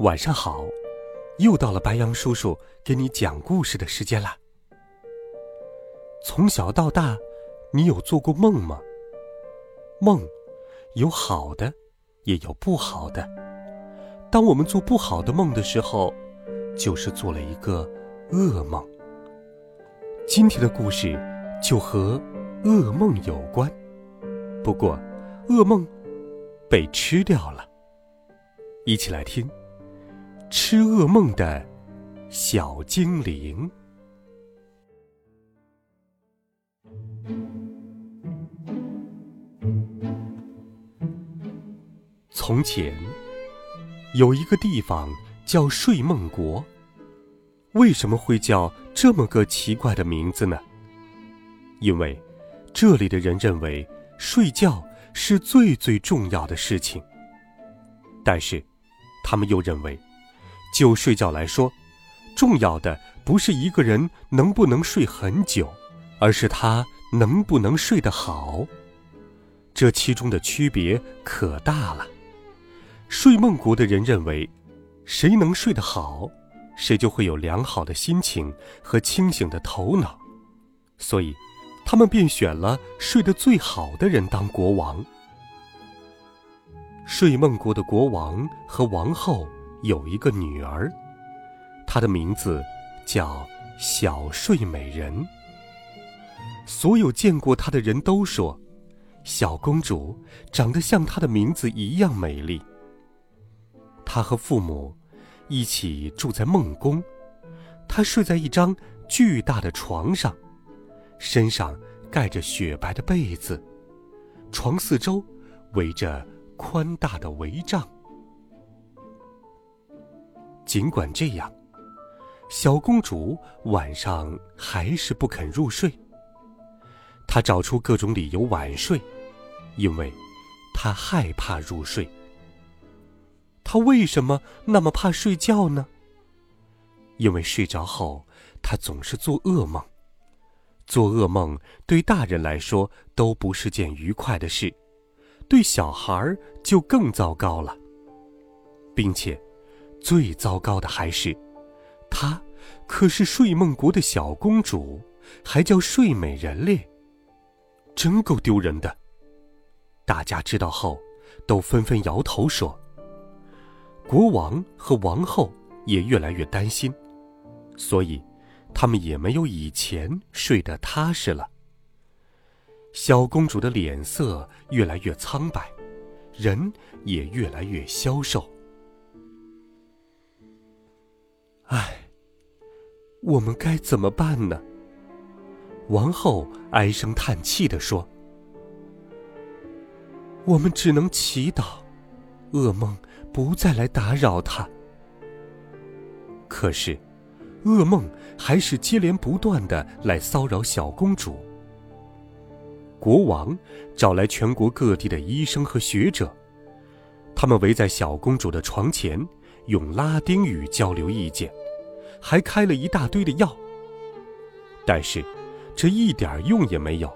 晚上好，又到了白羊叔叔给你讲故事的时间啦。从小到大，你有做过梦吗？梦有好的，也有不好的。当我们做不好的梦的时候，就是做了一个噩梦。今天的故事就和噩梦有关，不过噩梦被吃掉了。一起来听。吃噩梦的小精灵。从前有一个地方叫睡梦国，为什么会叫这么个奇怪的名字呢？因为这里的人认为睡觉是最最重要的事情，但是他们又认为。就睡觉来说，重要的不是一个人能不能睡很久，而是他能不能睡得好。这其中的区别可大了。睡梦国的人认为，谁能睡得好，谁就会有良好的心情和清醒的头脑，所以，他们便选了睡得最好的人当国王。睡梦国的国王和王后。有一个女儿，她的名字叫小睡美人。所有见过她的人都说，小公主长得像她的名字一样美丽。她和父母一起住在梦宫，她睡在一张巨大的床上，身上盖着雪白的被子，床四周围着宽大的围帐。尽管这样，小公主晚上还是不肯入睡。她找出各种理由晚睡，因为她害怕入睡。她为什么那么怕睡觉呢？因为睡着后，她总是做噩梦。做噩梦对大人来说都不是件愉快的事，对小孩就更糟糕了，并且。最糟糕的还是，她可是睡梦国的小公主，还叫睡美人咧，真够丢人的。大家知道后，都纷纷摇头说。国王和王后也越来越担心，所以他们也没有以前睡得踏实了。小公主的脸色越来越苍白，人也越来越消瘦。唉，我们该怎么办呢？王后唉声叹气地说：“我们只能祈祷，噩梦不再来打扰她。”可是，噩梦还是接连不断的来骚扰小公主。国王找来全国各地的医生和学者，他们围在小公主的床前，用拉丁语交流意见。还开了一大堆的药，但是这一点用也没有。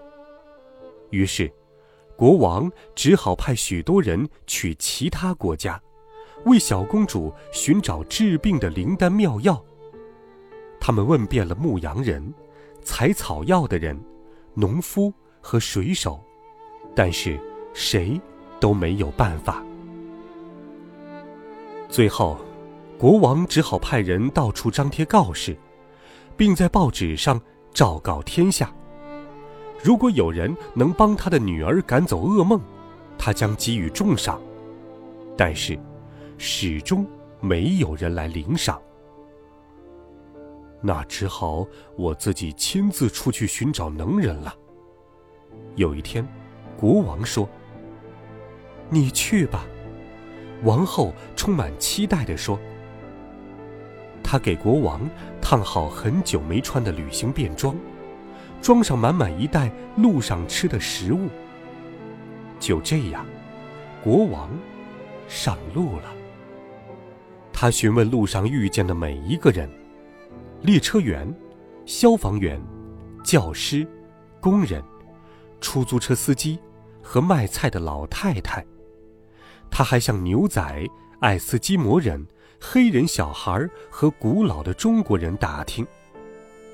于是，国王只好派许多人去其他国家，为小公主寻找治病的灵丹妙药。他们问遍了牧羊人、采草药的人、农夫和水手，但是谁都没有办法。最后。国王只好派人到处张贴告示，并在报纸上昭告天下：如果有人能帮他的女儿赶走噩梦，他将给予重赏。但是，始终没有人来领赏。那只好我自己亲自出去寻找能人了。有一天，国王说：“你去吧。”王后充满期待地说。他给国王烫好很久没穿的旅行便装，装上满满一袋路上吃的食物。就这样，国王上路了。他询问路上遇见的每一个人：列车员、消防员、教师、工人、出租车司机和卖菜的老太太。他还向牛仔、爱斯基摩人。黑人小孩和古老的中国人打听，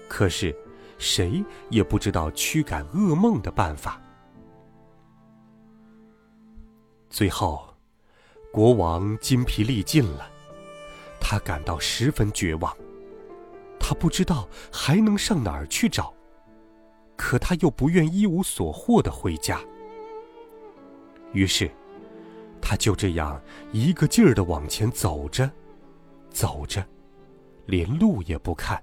可是谁也不知道驱赶噩梦的办法。最后，国王筋疲力尽了，他感到十分绝望。他不知道还能上哪儿去找，可他又不愿一无所获的回家。于是，他就这样一个劲儿的往前走着。走着，连路也不看。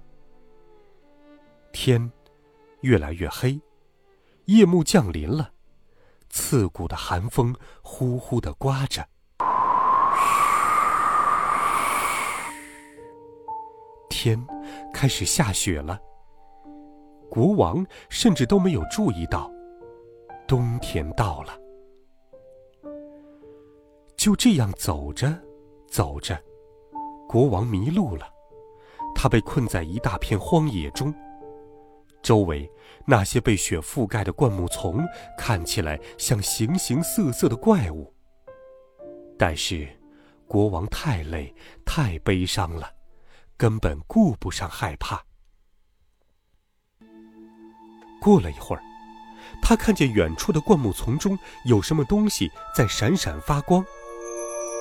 天越来越黑，夜幕降临了，刺骨的寒风呼呼的刮着。天开始下雪了。国王甚至都没有注意到，冬天到了。就这样走着，走着。国王迷路了，他被困在一大片荒野中。周围那些被雪覆盖的灌木丛看起来像形形色色的怪物。但是，国王太累、太悲伤了，根本顾不上害怕。过了一会儿，他看见远处的灌木丛中有什么东西在闪闪发光。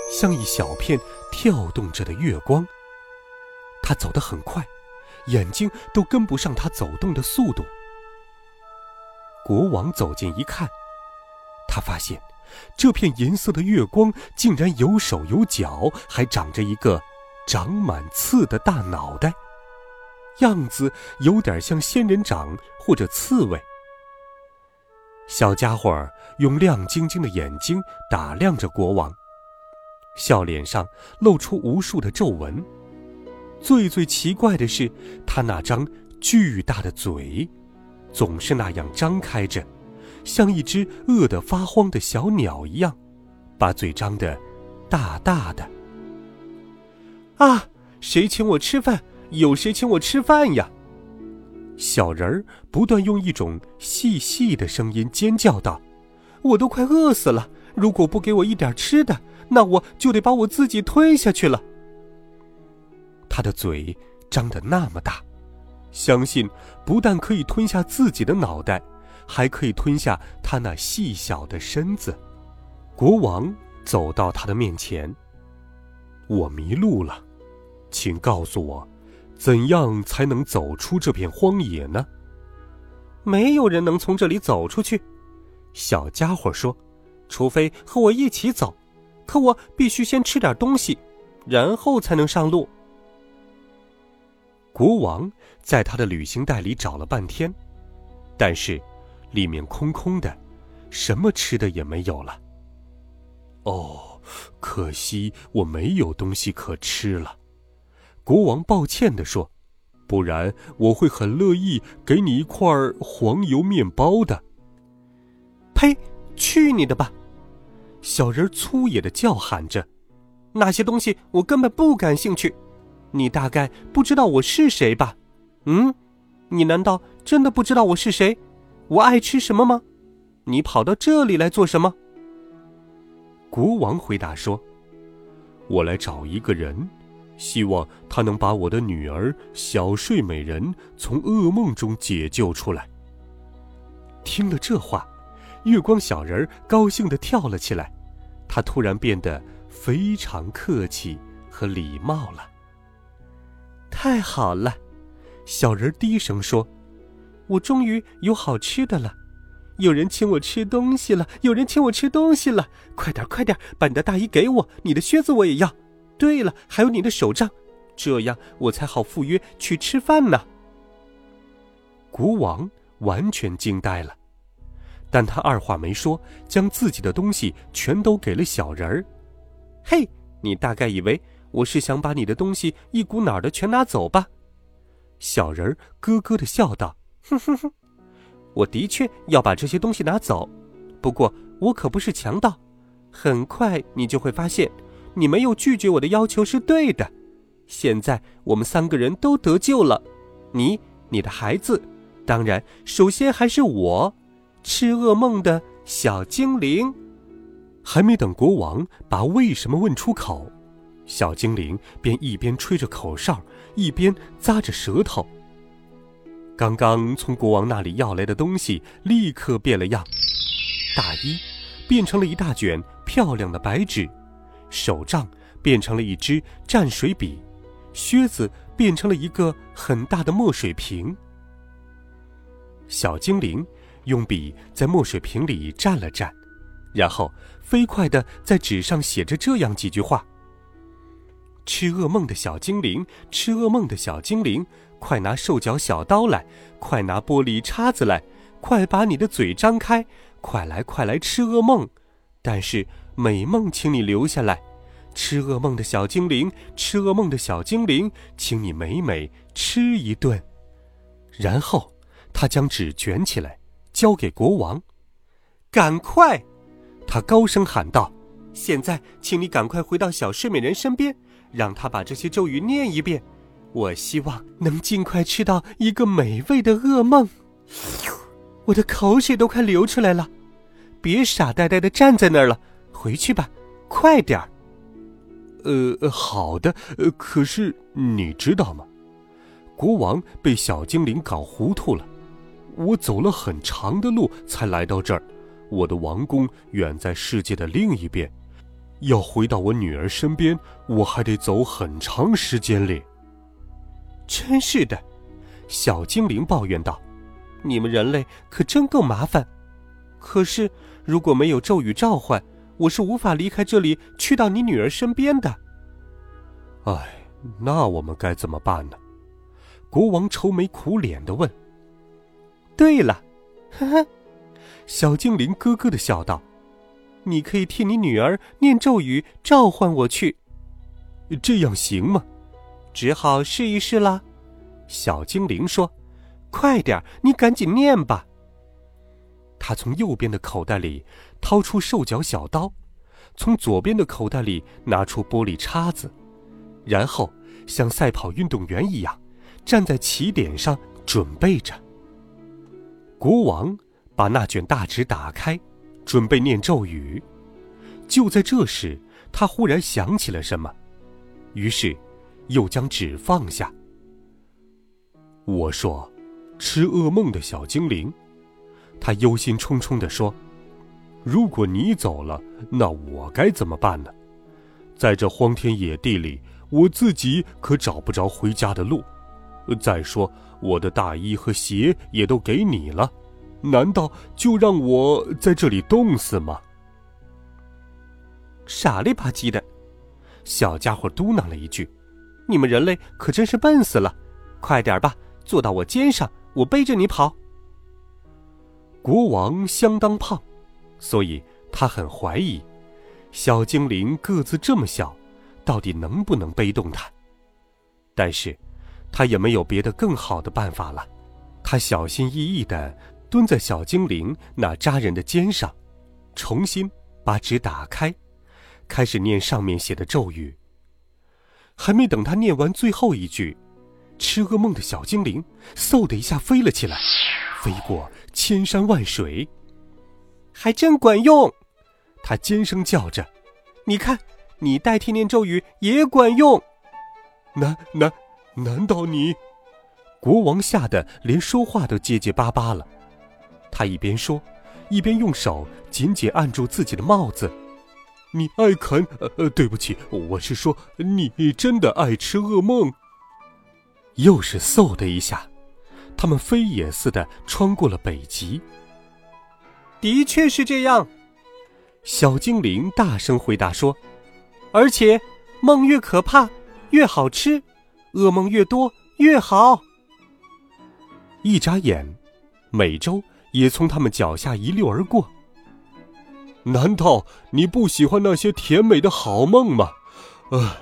像一小片跳动着的月光。他走得很快，眼睛都跟不上他走动的速度。国王走近一看，他发现这片银色的月光竟然有手有脚，还长着一个长满刺的大脑袋，样子有点像仙人掌或者刺猬。小家伙用亮晶晶的眼睛打量着国王。笑脸上露出无数的皱纹。最最奇怪的是，他那张巨大的嘴，总是那样张开着，像一只饿得发慌的小鸟一样，把嘴张得大大的。啊！谁请我吃饭？有谁请我吃饭呀？小人儿不断用一种细细的声音尖叫道：“我都快饿死了！如果不给我一点吃的……”那我就得把我自己吞下去了。他的嘴张得那么大，相信不但可以吞下自己的脑袋，还可以吞下他那细小的身子。国王走到他的面前：“我迷路了，请告诉我，怎样才能走出这片荒野呢？”“没有人能从这里走出去。”小家伙说，“除非和我一起走。”可我必须先吃点东西，然后才能上路。国王在他的旅行袋里找了半天，但是里面空空的，什么吃的也没有了。哦，可惜我没有东西可吃了。国王抱歉地说：“不然我会很乐意给你一块黄油面包的。”呸！去你的吧！小人粗野的叫喊着：“那些东西我根本不感兴趣。你大概不知道我是谁吧？嗯，你难道真的不知道我是谁？我爱吃什么吗？你跑到这里来做什么？”国王回答说：“我来找一个人，希望他能把我的女儿小睡美人从噩梦中解救出来。”听了这话。月光小人儿高兴地跳了起来，他突然变得非常客气和礼貌了。太好了，小人低声说：“我终于有好吃的了，有人请我吃东西了，有人请我吃东西了！快点，快点，把你的大衣给我，你的靴子我也要。对了，还有你的手杖，这样我才好赴约去吃饭呢。”国王完全惊呆了。但他二话没说，将自己的东西全都给了小人儿。嘿，你大概以为我是想把你的东西一股脑的全拿走吧？”小人儿咯咯的笑道：“哼哼哼，我的确要把这些东西拿走，不过我可不是强盗。很快你就会发现，你没有拒绝我的要求是对的。现在我们三个人都得救了，你、你的孩子，当然，首先还是我，吃噩梦的小精灵。”还没等国王把为什么问出口。小精灵便一边吹着口哨，一边咂着舌头。刚刚从国王那里要来的东西立刻变了样：大衣变成了一大卷漂亮的白纸，手杖变成了一支蘸水笔，靴子变成了一个很大的墨水瓶。小精灵用笔在墨水瓶里蘸了蘸，然后飞快地在纸上写着这样几句话。吃噩梦的小精灵，吃噩梦的小精灵，快拿兽脚小刀来，快拿玻璃叉子来，快把你的嘴张开，快来快来吃噩梦！但是美梦，请你留下来。吃噩梦的小精灵，吃噩梦的小精灵，请你美美吃一顿。然后，他将纸卷起来，交给国王。赶快！他高声喊道：“现在，请你赶快回到小睡美人身边。”让他把这些咒语念一遍，我希望能尽快吃到一个美味的噩梦。我的口水都快流出来了，别傻呆呆的站在那儿了，回去吧，快点儿。呃，好的。呃，可是你知道吗？国王被小精灵搞糊涂了。我走了很长的路才来到这儿，我的王宫远在世界的另一边。要回到我女儿身边，我还得走很长时间哩。真是的，小精灵抱怨道：“你们人类可真够麻烦。可是如果没有咒语召唤，我是无法离开这里去到你女儿身边的。”哎，那我们该怎么办呢？国王愁眉苦脸的问。对了，呵呵，小精灵咯咯的笑道。你可以替你女儿念咒语召唤我去，这样行吗？只好试一试啦。小精灵说：“快点，你赶紧念吧。”他从右边的口袋里掏出兽脚小刀，从左边的口袋里拿出玻璃叉子，然后像赛跑运动员一样站在起点上准备着。国王把那卷大纸打开。准备念咒语，就在这时，他忽然想起了什么，于是又将纸放下。我说：“吃噩梦的小精灵。”他忧心忡忡地说：“如果你走了，那我该怎么办呢？在这荒天野地里，我自己可找不着回家的路。再说，我的大衣和鞋也都给你了。”难道就让我在这里冻死吗？傻里吧唧的，小家伙嘟囔了一句：“你们人类可真是笨死了！快点吧，坐到我肩上，我背着你跑。”国王相当胖，所以他很怀疑，小精灵个子这么小，到底能不能背动他？但是，他也没有别的更好的办法了，他小心翼翼的。蹲在小精灵那扎人的肩上，重新把纸打开，开始念上面写的咒语。还没等他念完最后一句，吃噩梦的小精灵嗖的一下飞了起来，飞过千山万水，还真管用！他尖声叫着：“你看，你代替念咒语也管用。”那那难道你？国王吓得连说话都结结巴巴了。他一边说，一边用手紧紧按住自己的帽子。你爱啃……呃呃，对不起，我是说，你真的爱吃噩梦。又是嗖的一下，他们飞也似的穿过了北极。的确是这样，小精灵大声回答说：“而且，梦越可怕越好吃，噩梦越多越好。”一眨眼，美洲。也从他们脚下一溜而过。难道你不喜欢那些甜美的好梦吗？呃，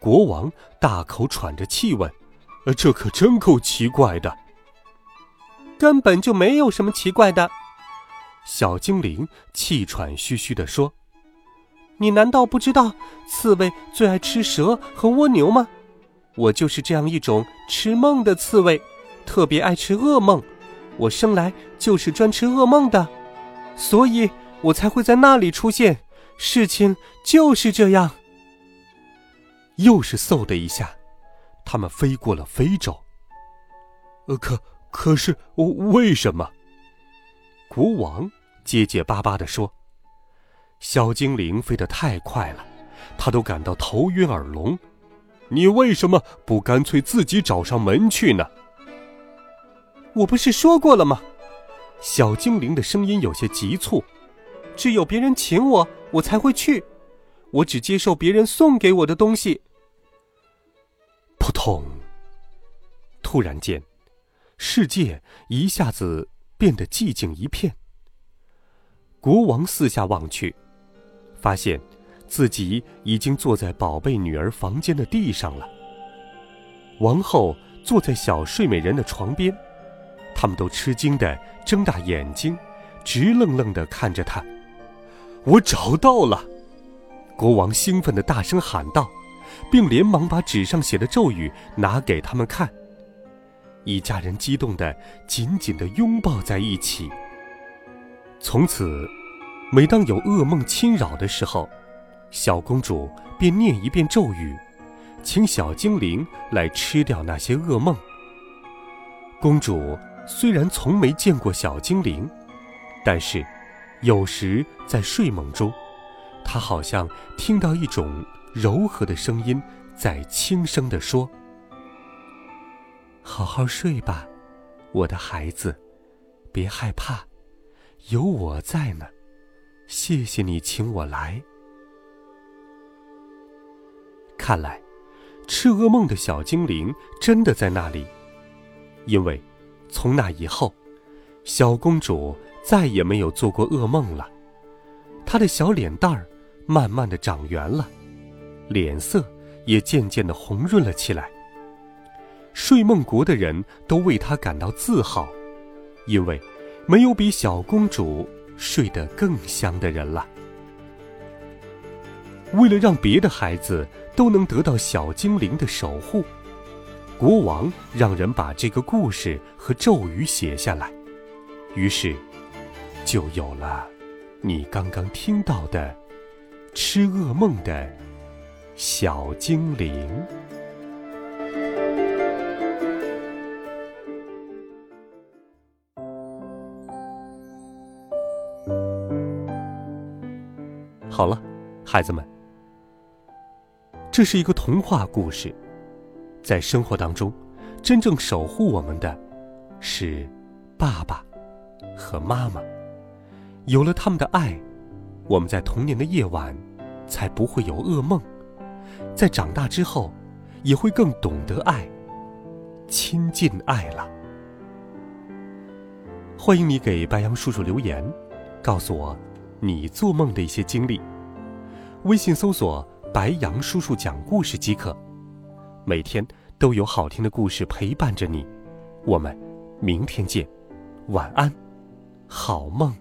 国王大口喘着气问：“呃，这可真够奇怪的。”根本就没有什么奇怪的。小精灵气喘吁吁地说：“你难道不知道刺猬最爱吃蛇和蜗牛吗？我就是这样一种吃梦的刺猬，特别爱吃噩梦。我生来就是专吃噩梦的，所以我才会在那里出现。事情就是这样。”又是嗖的一下，他们飞过了非洲。呃，可可是为什么？国王结结巴巴地说：“小精灵飞得太快了，他都感到头晕耳聋。你为什么不干脆自己找上门去呢？”我不是说过了吗？小精灵的声音有些急促：“只有别人请我，我才会去。我只接受别人送给我的东西。”扑通！突然间，世界一下子变得寂静一片。国王四下望去，发现自己已经坐在宝贝女儿房间的地上了。王后坐在小睡美人的床边，他们都吃惊的睁大眼睛，直愣愣的看着他。我找到了！国王兴奋的大声喊道。并连忙把纸上写的咒语拿给他们看。一家人激动的紧紧的拥抱在一起。从此，每当有噩梦侵扰的时候，小公主便念一遍咒语，请小精灵来吃掉那些噩梦。公主虽然从没见过小精灵，但是，有时在睡梦中，她好像听到一种。柔和的声音在轻声地说：“好好睡吧，我的孩子，别害怕，有我在呢。谢谢你请我来。看来，吃噩梦的小精灵真的在那里，因为从那以后，小公主再也没有做过噩梦了。她的小脸蛋儿慢慢的长圆了。”脸色也渐渐的红润了起来。睡梦国的人都为她感到自豪，因为没有比小公主睡得更香的人了。为了让别的孩子都能得到小精灵的守护，国王让人把这个故事和咒语写下来，于是就有了你刚刚听到的吃噩梦的。小精灵，好了，孩子们，这是一个童话故事。在生活当中，真正守护我们的，是爸爸和妈妈。有了他们的爱，我们在童年的夜晚才不会有噩梦。在长大之后，也会更懂得爱，亲近爱了。欢迎你给白杨叔叔留言，告诉我你做梦的一些经历。微信搜索“白杨叔叔讲故事”即可。每天都有好听的故事陪伴着你。我们明天见，晚安，好梦。